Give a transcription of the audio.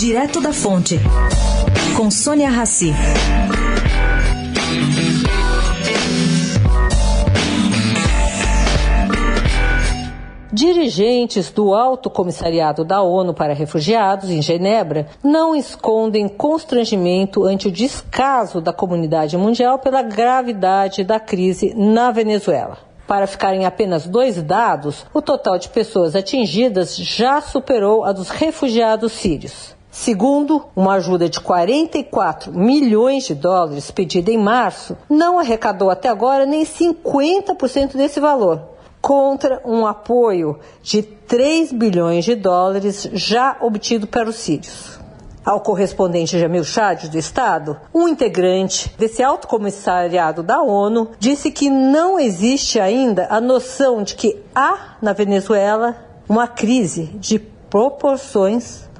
Direto da Fonte, com Sônia Rassi. Dirigentes do Alto Comissariado da ONU para Refugiados, em Genebra, não escondem constrangimento ante o descaso da comunidade mundial pela gravidade da crise na Venezuela. Para ficarem apenas dois dados, o total de pessoas atingidas já superou a dos refugiados sírios. Segundo, uma ajuda de 44 milhões de dólares pedida em março não arrecadou até agora nem 50% desse valor, contra um apoio de 3 bilhões de dólares já obtido para os sírios. Ao correspondente Jamil Chad do Estado, um integrante desse alto comissariado da ONU disse que não existe ainda a noção de que há na Venezuela uma crise de proporções